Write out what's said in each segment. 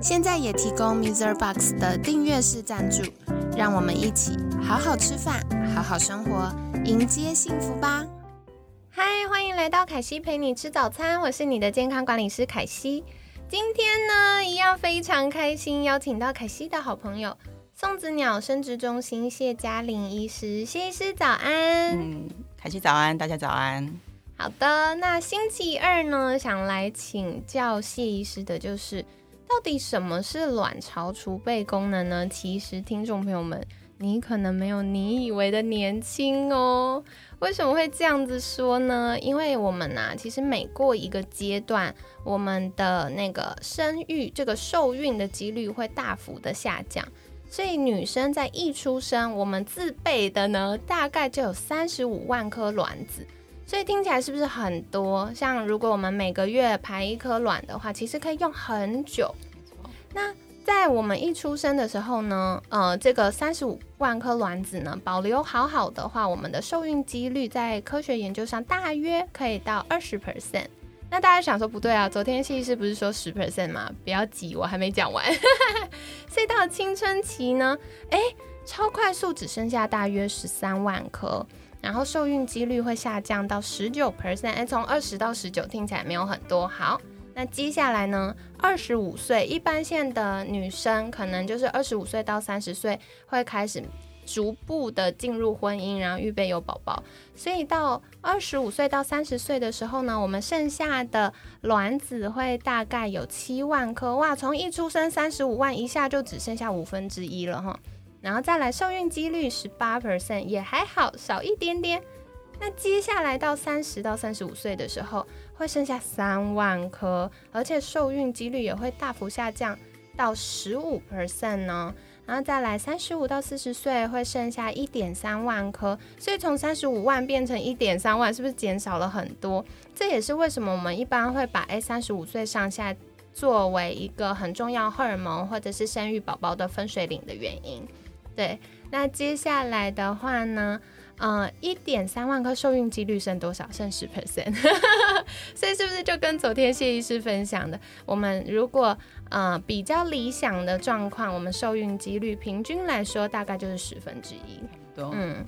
现在也提供 Mr. Box 的订阅式赞助，让我们一起好好吃饭，好好生活，迎接幸福吧！嗨，欢迎来到凯西陪你吃早餐，我是你的健康管理师凯西。今天呢，一样非常开心，邀请到凯西的好朋友送子鸟生殖中心谢嘉玲医师，谢医师早安。嗯，凯西早安，大家早安。好的，那星期二呢，想来请教谢医师的就是。到底什么是卵巢储备功能呢？其实听众朋友们，你可能没有你以为的年轻哦。为什么会这样子说呢？因为我们啊，其实每过一个阶段，我们的那个生育这个受孕的几率会大幅的下降。所以女生在一出生，我们自备的呢，大概就有三十五万颗卵子。所以听起来是不是很多？像如果我们每个月排一颗卵的话，其实可以用很久。那在我们一出生的时候呢，呃，这个三十五万颗卵子呢，保留好好的话，我们的受孕几率在科学研究上大约可以到二十 percent。那大家想说不对啊，昨天谢医师不是说十 percent 吗？不要急，我还没讲完。所以到了青春期呢，哎，超快速只剩下大约十三万颗。然后受孕几率会下降到十九 percent，哎，从二十到十九听起来没有很多。好，那接下来呢？二十五岁一般线的女生，可能就是二十五岁到三十岁会开始逐步的进入婚姻，然后预备有宝宝。所以到二十五岁到三十岁的时候呢，我们剩下的卵子会大概有七万颗。哇，从一出生三十五万，一下就只剩下五分之一了哈。然后再来，受孕几率十八 percent 也还好，少一点点。那接下来到三十到三十五岁的时候，会剩下三万颗，而且受孕几率也会大幅下降到十五 percent 呢。然后再来，三十五到四十岁会剩下一点三万颗，所以从三十五万变成一点三万，是不是减少了很多？这也是为什么我们一般会把哎三十五岁上下作为一个很重要荷尔蒙或者是生育宝宝的分水岭的原因。对，那接下来的话呢，呃，一点三万颗受孕几率剩多少？剩十 percent，所以是不是就跟昨天谢医师分享的，我们如果呃比较理想的状况，我们受孕几率平均来说大概就是十分之一。嗯，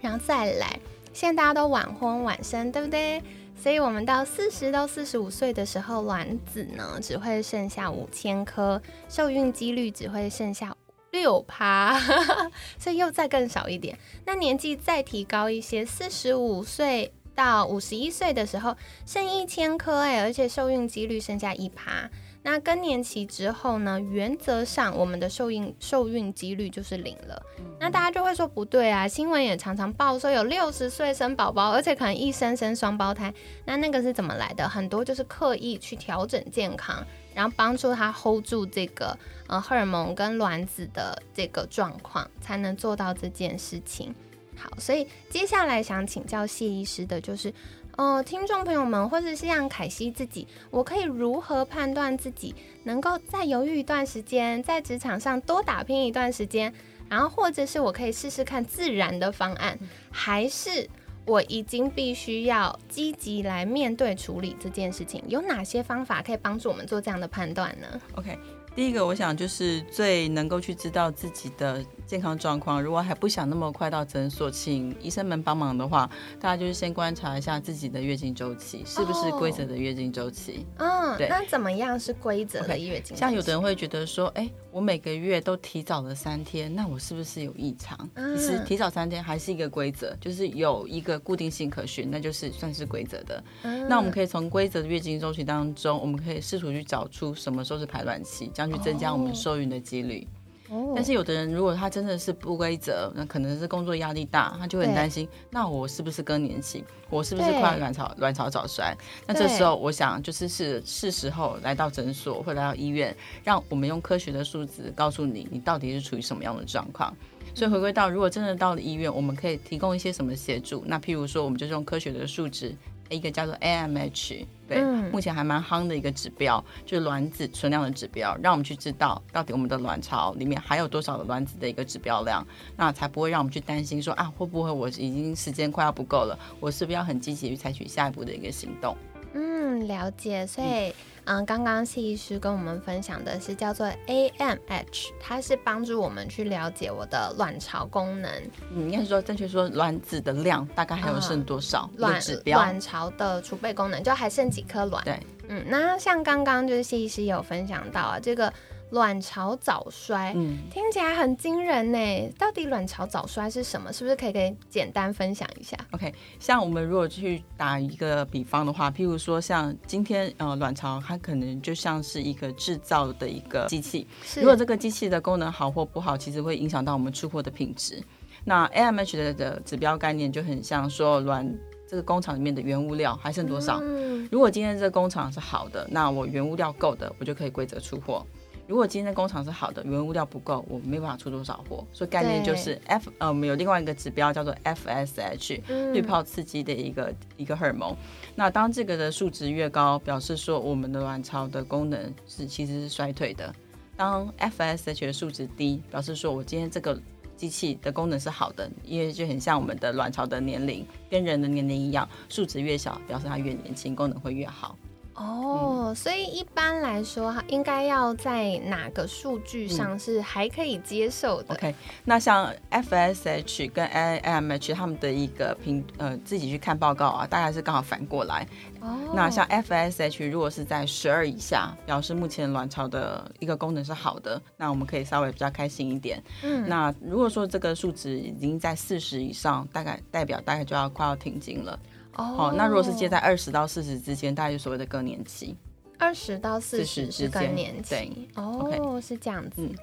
然后再来，现在大家都晚婚晚生，对不对？所以我们到四十到四十五岁的时候，卵子呢只会剩下五千颗，受孕几率只会剩下。六趴，所以又再更少一点。那年纪再提高一些，四十五岁到五十一岁的时候，剩一千颗哎，而且受孕几率剩下一趴。那更年期之后呢？原则上，我们的受孕受孕几率就是零了。那大家就会说不对啊，新闻也常常报说有六十岁生宝宝，而且可能一生生双胞胎。那那个是怎么来的？很多就是刻意去调整健康，然后帮助他 hold 住这个呃荷尔蒙跟卵子的这个状况，才能做到这件事情。好，所以接下来想请教谢医师的就是。哦，听众朋友们，或者是像凯西自己，我可以如何判断自己能够再犹豫一段时间，在职场上多打拼一段时间，然后或者是我可以试试看自然的方案，还是我已经必须要积极来面对处理这件事情？有哪些方法可以帮助我们做这样的判断呢？OK。第一个，我想就是最能够去知道自己的健康状况。如果还不想那么快到诊所，请医生们帮忙的话，大家就是先观察一下自己的月经周期是不是规则的月经周期。嗯，对。那怎么样是规则的月经？像有的人会觉得说，哎，我每个月都提早了三天，那我是不是有异常？其实提早三天还是一个规则，就是有一个固定性可循，那就是算是规则的。那我们可以从规则的月经周期当中，我们可以试图去找出什么时候是排卵期。这样去增加我们受孕的几率。哦但是有的人如果他真的是不规则，那可能是工作压力大，他就会很担心，那我是不是更年期？我是不是对快卵巢卵巢早衰？那这时候我想就是是是时候来到诊所或来到医院，让我们用科学的数字告诉你，你到底是处于什么样的状况。所以回归到，如果真的到了医院，我们可以提供一些什么协助？那譬如说，我们就是用科学的数值，一个叫做 AMH，对，嗯目前还蛮夯的一个指标，就是卵子存量的指标，让我们去知道到底我们的卵巢里面还有多少的卵子的一个指标量，那才不会让我们去担心说啊，会不会我已经时间快要不够了，我是不是要很积极去采取下一步的一个行动？嗯，了解。所以，嗯，刚刚谢医师跟我们分享的是叫做 AMH，它是帮助我们去了解我的卵巢功能、嗯，应该是说正确说卵子的量大概还有剩多少、卵指标。卵巢的储备功能，就还剩几颗卵。对，嗯，那像刚刚就是谢医师有分享到啊，这个卵巢早衰。嗯，听起来很惊人呢，到底卵巢早衰是什么？是不是可以给简单分享一下？OK，像我们如果去打一个比方的话，譬如说像今天呃卵巢，它可能就像是一个制造的一个机器，是如果这个机器的功能好或不好，其实会影响到我们出货的品质。那 AMH 的的指标概念就很像说卵这个工厂里面的原物料还剩多少。嗯，如果今天这个工厂是好的，那我原物料够的，我就可以规则出货。如果今天的工厂是好的，原物料不够，我没办法出多少货。所以概念就是 F 呃，我们有另外一个指标叫做 FSH，嗯滤泡刺激的一个一个荷尔蒙。那当这个的数值越高，表示说我们的卵巢的功能是其实是衰退的。当 FSH 的数值低，表示说我今天这个机器的功能是好的，因为就很像我们的卵巢的年龄跟人的年龄一样，数值越小，表示它越年轻，功能会越好。哦，所以一般来说，它应该要在哪个数据上是还可以接受的？OK，那像 FSH 跟 AMH 他们的一个评呃自己去看报告啊，大概是刚好反过来。哦，那像 FSH 如果是在十二以下，表示目前卵巢的一个功能是好的，那我们可以稍微比较开心一点。嗯那如果说这个数值已经在四十以上，大概代表大概就要快要停经了。哦好、那如果是介在二十到四十之间，大概就所谓的更年期。二十到四十之间更年期对，哦，是这样子，嗯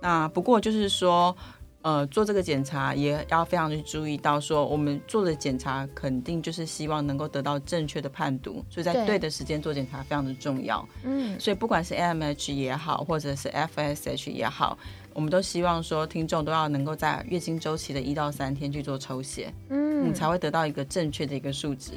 那不过就是说，呃，做这个检查也要非常去注意到，说我们做的检查肯定就是希望能够得到正确的判读，所以在对对的时间做检查非常的重要。嗯，所以不管是 AMH 也好，或者是 FSH 也好，我们都希望说听众都要能够在月经周期的一到三天去做抽血，嗯你才会得到一个正确的一个数值。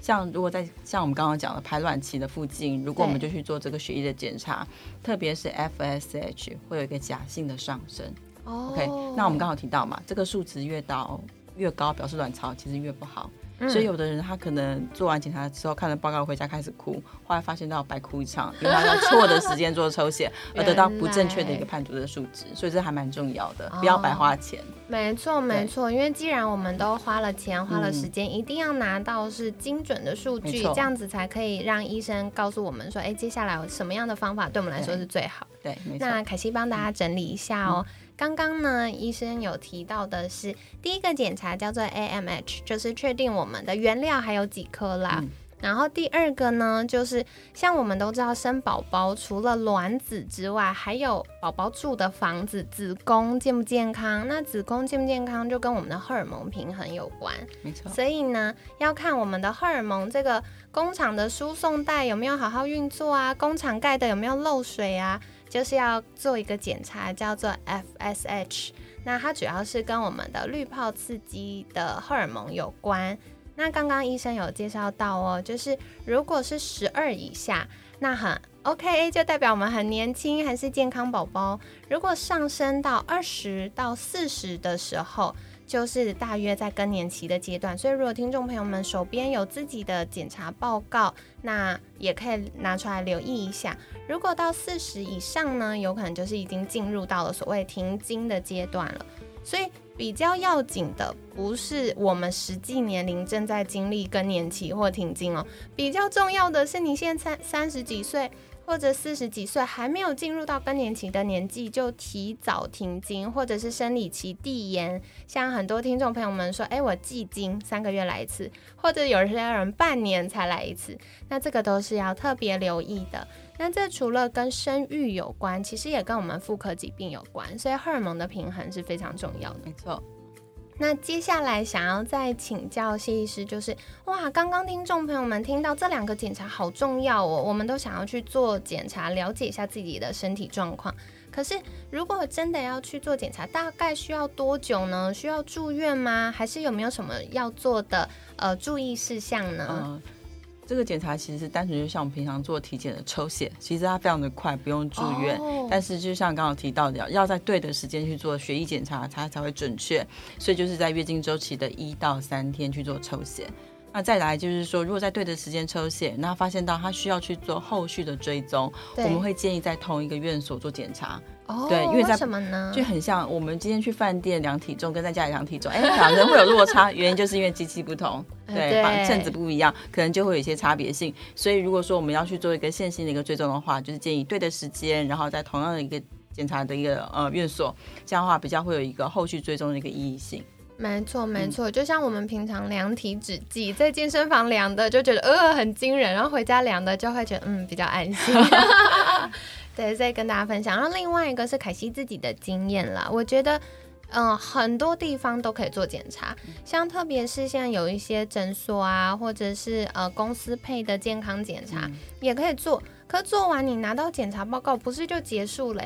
像如果在像我们刚刚讲的排卵期的附近，如果我们就去做这个血液的检查，特别是 FSH 会有一个假性的上升。哦 OK，那我们刚好提到嘛，这个数值越到越高，表示卵巢其实越不好。嗯所以有的人他可能做完检查之后看了报告回家开始哭，后来发现到白哭一场，因为他在错的时间做抽血，而得到不正确的一个判读的数值，所以这还蛮重要的，不要白花钱。没错，没错，因为既然我们都花了钱、花了嗯时间，一定要拿到是精准的数据，这样子才可以让医生告诉我们说，哎，接下来有什么样的方法对我们来说是最好。对，没错。那凯西帮大家整理一下哦。刚刚呢，医生有提到的是第一个检查叫做 AMH，就是确定我们的原料还有几颗啦。嗯然后第二个呢，就是像我们都知道，生宝宝除了卵子之外，还有宝宝住的房子，子宫健不健康？那子宫健不健康，就跟我们的荷尔蒙平衡有关。没错。所以呢，要看我们的荷尔蒙这个工厂的输送带有没有好好运作啊，工厂盖的有没有漏水啊，就是要做一个检查，叫做 FSH。那它主要是跟我们的滤泡刺激的荷尔蒙有关。那刚刚医生有介绍到哦，就是如果是十二以下，那很 OK，就代表我们很年轻，还是健康宝宝。如果上升到二十到四十的时候，就是大约在更年期的阶段，所以如果听众朋友们手边有自己的检查报告，那也可以拿出来留意一下。如果到四十以上呢，有可能就是已经进入到了所谓停经的阶段了。所以比较要紧的不是我们实际年龄正在经历更年期或停经哦，比较重要的是你现在三十几岁。或者四十几岁还没有进入到更年期的年纪，就提早停经，或者是生理期递延。像很多听众朋友们说，哎，我季经三个月来一次，或者有些人半年才来一次，那这个都是要特别留意的。那这除了跟生育有关，其实也跟我们妇科疾病有关，所以荷尔蒙的平衡是非常重要的。没错。那接下来想要再请教谢医师，就是哇，刚刚听众朋友们听到这两个检查好重要哦，我们都想要去做检查，了解一下自己的身体状况。可是如果真的要去做检查，大概需要多久呢？需要住院吗？还是有没有什么要做的呃注意事项呢？这个检查其实是单纯就像我们平常做体检的抽血，其实它非常的快，不用住院。但是就像刚刚提到的，要在对的时间去做血液检查，它才会准确。所以就是在月经周期的一到三天去做抽血。那再来就是说，如果在对的时间抽血，那发现到他需要去做后续的追踪，我们会建议在同一个院所做检查。哦，对，因为什么呢？就很像我们今天去饭店量体重，跟在家里量体重，哎，两人会有落差，原因就是因为机器不同，对，秤子不一样，可能就会有一些差别性。所以如果说我们要去做一个线性的一个追踪的话，就是建议对的时间，然后在同样的一个检查的一个呃院所，这样的话比较会有一个后续追踪的一个意义性。没错，没错，就像我们平常量体脂计，在健身房量的就觉得呃很惊人，然后回家量的就会觉得嗯比较安心。对，再跟大家分享。然后另外一个是凯西自己的经验啦，我觉得嗯很多地方都可以做检查，像特别是现在有一些诊所啊，或者是呃公司配的健康检查也可以做。可做完你拿到检查报告，不是就结束了？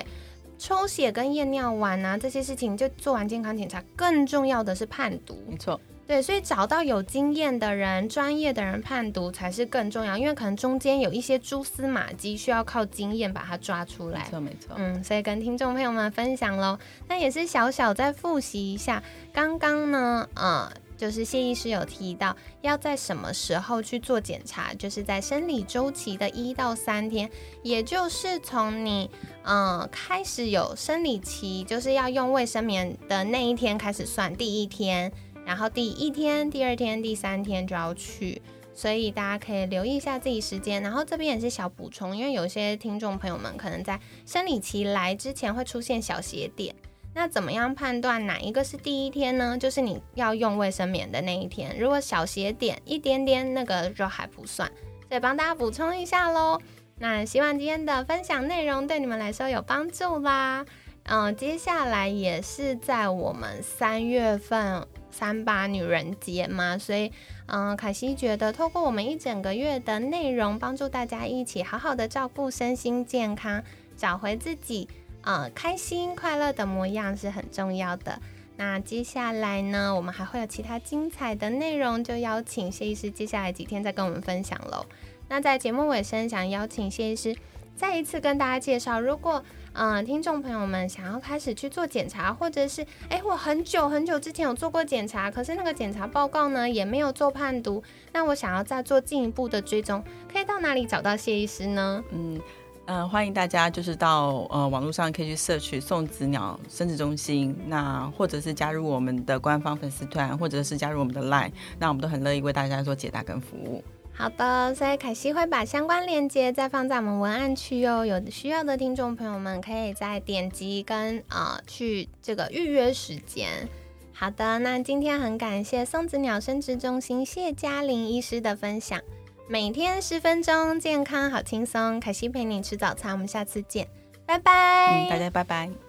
抽血跟验尿完啊，这些事情就做完健康检查，更重要的是判读。没错，对，所以找到有经验的人、专业的人判读才是更重要，因为可能中间有一些蛛丝马迹，需要靠经验把它抓出来。没错，没错。嗯，所以跟听众朋友们分享喽。那也是小小再复习一下，刚刚呢，呃。就是谢医师有提到，要在什么时候去做检查，就是在生理周期的一到三天，也就是从你嗯开始有生理期，就是要用卫生棉的那一天开始算第一天，然后第一天、第二天、第三天就要去，所以大家可以留意一下自己时间。然后这边也是小补充，因为有些听众朋友们可能在生理期来之前会出现小血点。那怎么样判断哪一个是第一天呢？就是你要用卫生棉的那一天。如果小血点一点点，那个就还不算。所以帮大家补充一下喽。那希望今天的分享内容对你们来说有帮助啦。嗯，接下来也是在我们三月份三八女人节嘛，所以嗯，凯西觉得透过我们一整个月的内容，帮助大家一起好好的照顾身心健康，找回自己。呃，开心快乐的模样是很重要的。那接下来呢，我们还会有其他精彩的内容，就邀请谢医师接下来几天再跟我们分享喽。那在节目尾声，想邀请谢医师再一次跟大家介绍，如果嗯听众朋友们想要开始去做检查，或者是哎我很久很久之前有做过检查，可是那个检查报告呢也没有做判读，那我想要再做进一步的追踪，可以到哪里找到谢医师呢？嗯。嗯，欢迎大家就是到呃网络上可以去摄取送子鸟生殖中心，那或者是加入我们的官方粉丝团，或者是加入我们的 LINE，那我们都很乐意为大家做解答跟服务。好的，所以凯西会把相关链接再放在我们文案区哦，有需要的听众朋友们可以再点击跟呃去这个预约时间。好的，那今天很感谢松子鸟生殖中心谢嘉玲医师的分享。每天十分钟，健康好轻松。凯西陪你吃早餐，我们下次见，拜拜。大家拜拜。